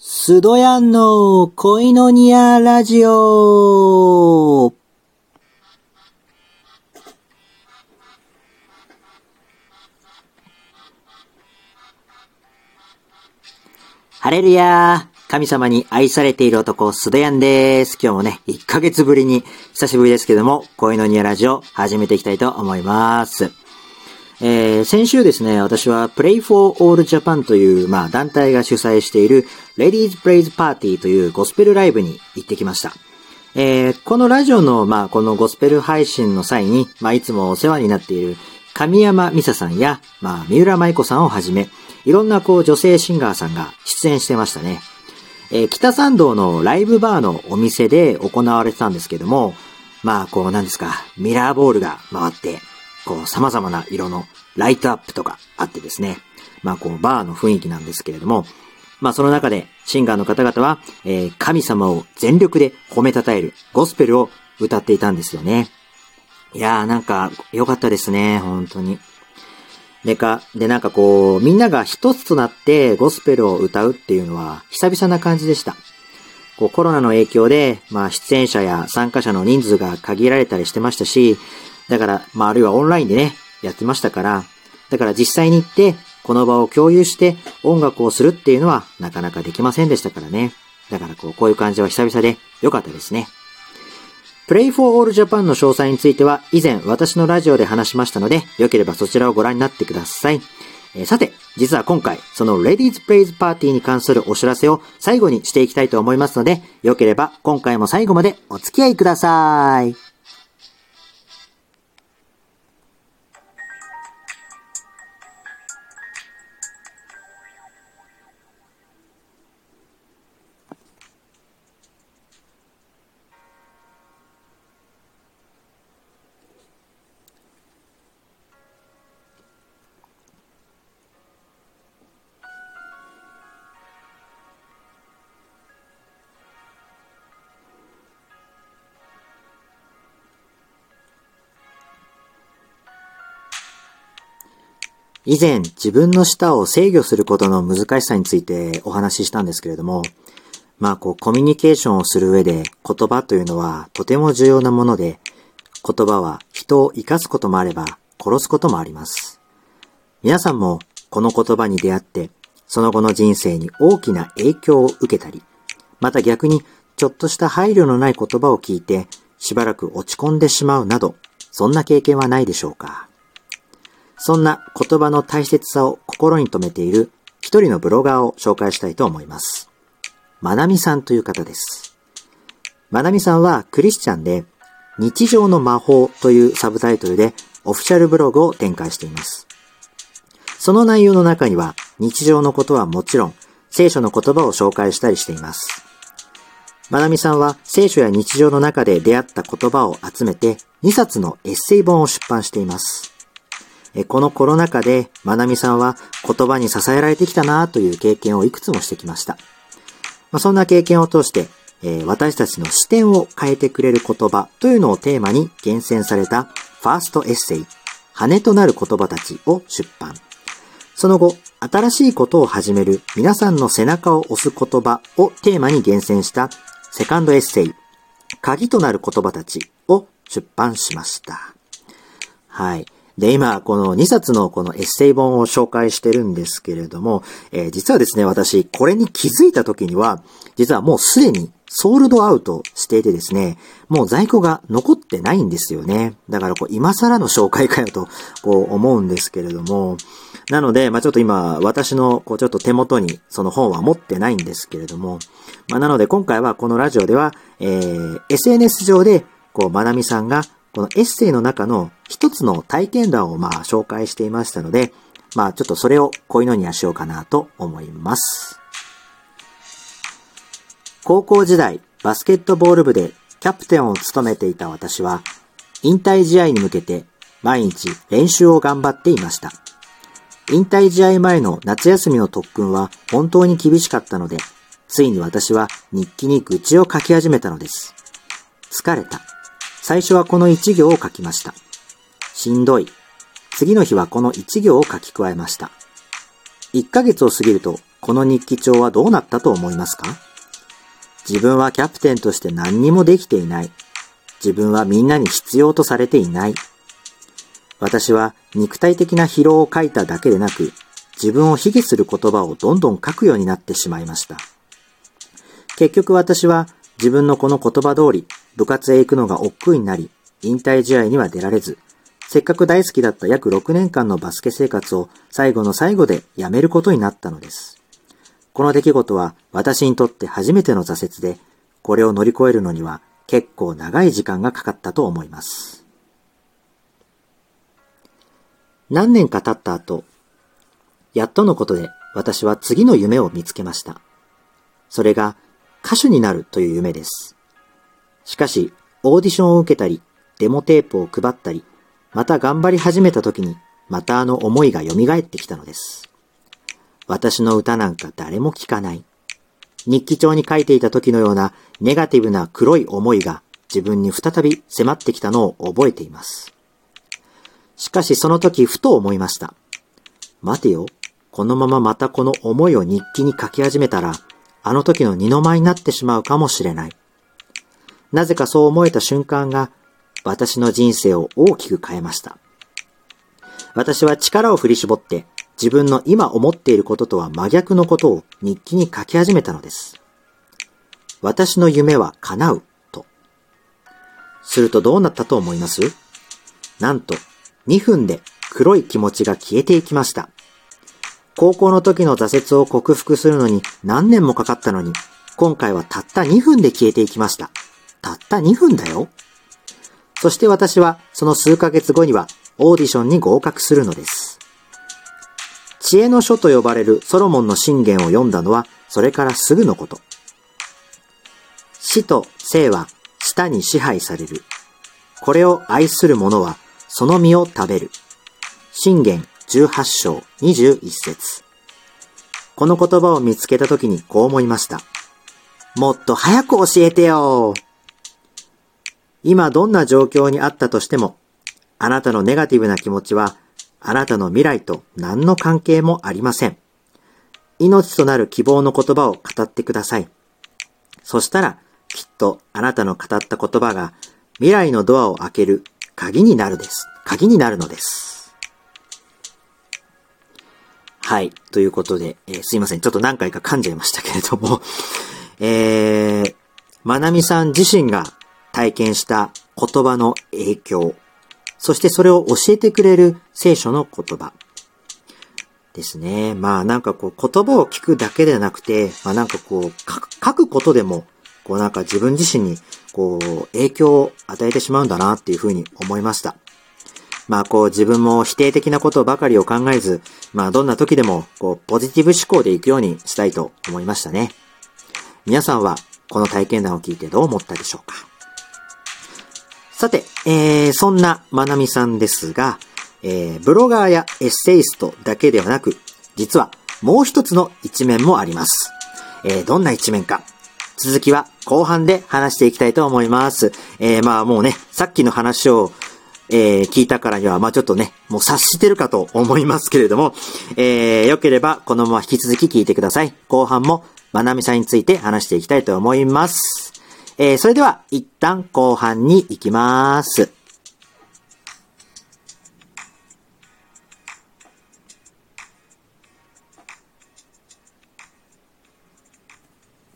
スドヤンの恋のニアラジオハレルヤー神様に愛されている男、スドヤンです。今日もね、1ヶ月ぶりに、久しぶりですけども、恋のニアラジオ始めていきたいと思います。えー、先週ですね、私は Play for All Japan という、まあ、団体が主催している Ladies Praise Party というゴスペルライブに行ってきました。えー、このラジオの、まあ、このゴスペル配信の際に、まあ、いつもお世話になっている神山美沙さんや、まあ、三浦舞子さんをはじめ、いろんなこう女性シンガーさんが出演してましたね。えー、北参道のライブバーのお店で行われてたんですけども、まあ、こう、なんですか、ミラーボールが回って、こう、様々な色のライトアップとかあってですね、まあ、こう、バーの雰囲気なんですけれども、まあ、その中で、シンガーの方々は、えー、神様を全力で褒めたたえるゴスペルを歌っていたんですよね。いやー、なんか、良かったですね、本当に。でか、でなんかこう、みんなが一つとなってゴスペルを歌うっていうのは久々な感じでした。こうコロナの影響で、まあ出演者や参加者の人数が限られたりしてましたし、だから、まああるいはオンラインでね、やってましたから、だから実際に行って、この場を共有して音楽をするっていうのはなかなかできませんでしたからね。だからこう、こういう感じは久々で良かったですね。Play for All Japan の詳細については以前私のラジオで話しましたので、よければそちらをご覧になってください。えー、さて、実は今回、その Ladies Praise Party に関するお知らせを最後にしていきたいと思いますので、よければ今回も最後までお付き合いください。以前自分の舌を制御することの難しさについてお話ししたんですけれども、まあこうコミュニケーションをする上で言葉というのはとても重要なもので、言葉は人を生かすこともあれば殺すこともあります。皆さんもこの言葉に出会ってその後の人生に大きな影響を受けたり、また逆にちょっとした配慮のない言葉を聞いてしばらく落ち込んでしまうなど、そんな経験はないでしょうかそんな言葉の大切さを心に留めている一人のブロガーを紹介したいと思います。まなみさんという方です。まなみさんはクリスチャンで日常の魔法というサブタイトルでオフィシャルブログを展開しています。その内容の中には日常のことはもちろん聖書の言葉を紹介したりしています。まなみさんは聖書や日常の中で出会った言葉を集めて2冊のエッセイ本を出版しています。このコロナ禍で、まなみさんは言葉に支えられてきたなという経験をいくつもしてきました。まあ、そんな経験を通して、えー、私たちの視点を変えてくれる言葉というのをテーマに厳選されたファーストエッセイ、羽となる言葉たちを出版。その後、新しいことを始める皆さんの背中を押す言葉をテーマに厳選したセカンドエッセイ、鍵となる言葉たちを出版しました。はい。で、今、この2冊のこのエッセイ本を紹介してるんですけれども、えー、実はですね、私、これに気づいた時には、実はもうすでにソールドアウトしていてですね、もう在庫が残ってないんですよね。だからこう、今更の紹介かよと、こう思うんですけれども、なので、まあちょっと今、私の、こう、ちょっと手元にその本は持ってないんですけれども、まあなので今回はこのラジオでは、えー、SNS 上で、こう、まなみさんがこのエッセイの中の一つの体験談をまあ紹介していましたので、まあちょっとそれをこういうのにはしようかなと思います。高校時代、バスケットボール部でキャプテンを務めていた私は、引退試合に向けて毎日練習を頑張っていました。引退試合前の夏休みの特訓は本当に厳しかったので、ついに私は日記に愚痴を書き始めたのです。疲れた。最初はこの1行を書きました。しんどい。次の日はこの1行を書き加えました。1ヶ月を過ぎるとこの日記帳はどうなったと思いますか？自分はキャプテンとして何にもできていない。自分はみんなに必要とされていない。私は肉体的な疲労を書いただけでなく、自分を卑下する言葉をどんどん書くようになってしまいました。結局私は自分のこの言葉通り、部活へ行くのが億劫になり、引退試合には出られず、せっかく大好きだった約6年間のバスケ生活を最後の最後で辞めることになったのです。この出来事は私にとって初めての挫折で、これを乗り越えるのには結構長い時間がかかったと思います。何年か経った後、やっとのことで私は次の夢を見つけました。それが歌手になるという夢です。しかし、オーディションを受けたり、デモテープを配ったり、また頑張り始めた時に、またあの思いが蘇ってきたのです。私の歌なんか誰も聞かない。日記帳に書いていた時のようなネガティブな黒い思いが自分に再び迫ってきたのを覚えています。しかしその時ふと思いました。待てよ。このまままたこの思いを日記に書き始めたら、あの時の二の舞になってしまうかもしれない。なぜかそう思えた瞬間が、私の人生を大きく変えました。私は力を振り絞って、自分の今思っていることとは真逆のことを日記に書き始めたのです。私の夢は叶う、と。するとどうなったと思います？なんと、2分で黒い気持ちが消えていきました。高校の時の挫折を克服するのに何年もかかったのに、今回はたった2分で消えていきました。たった2分だよ。そして私はその数ヶ月後にはオーディションに合格するのです。知恵の書と呼ばれるソロモンの信玄を読んだのはそれからすぐのこと。死と生は舌に支配される。これを愛する者はその実を食べる。信玄18章21節この言葉を見つけた時にこう思いました。もっと早く教えてよ今どんな状況にあったとしても、あなたのネガティブな気持ちは、あなたの未来と何の関係もありません。命となる希望の言葉を語ってください。そしたら、きっとあなたの語った言葉が未来のドアを開ける鍵になるです。鍵になるのです。はい。ということで、えー、すいません。ちょっと何回か噛んじゃいましたけれども、えー、まなみさん自身が体験した言葉の影響、そしてそれを教えてくれる聖書の言葉ですね。まあなんかこう言葉を聞くだけではなくて、まあなんかこう書くことでも、こうなんか自分自身にこう、影響を与えてしまうんだなっていうふうに思いました。まあこう自分も否定的なことばかりを考えず、まあどんな時でもこうポジティブ思考でいくようにしたいと思いましたね。皆さんはこの体験談を聞いてどう思ったでしょうか？さて、えー、そんなまなみさんですが、えー、ブロガーやエッセイストだけではなく、実はもう一つの一面もあります。えー、どんな一面か、続きは後半で話していきたいと思います。えー、まあもうね、さっきの話を、えー、聞いたからには、まあちょっとね、もう察してるかと思いますけれども、えー、良ければこのまま引き続き聞いてください。後半も、まなみさんについて話していきたいと思います。えー、それでは、一旦後半に行きます。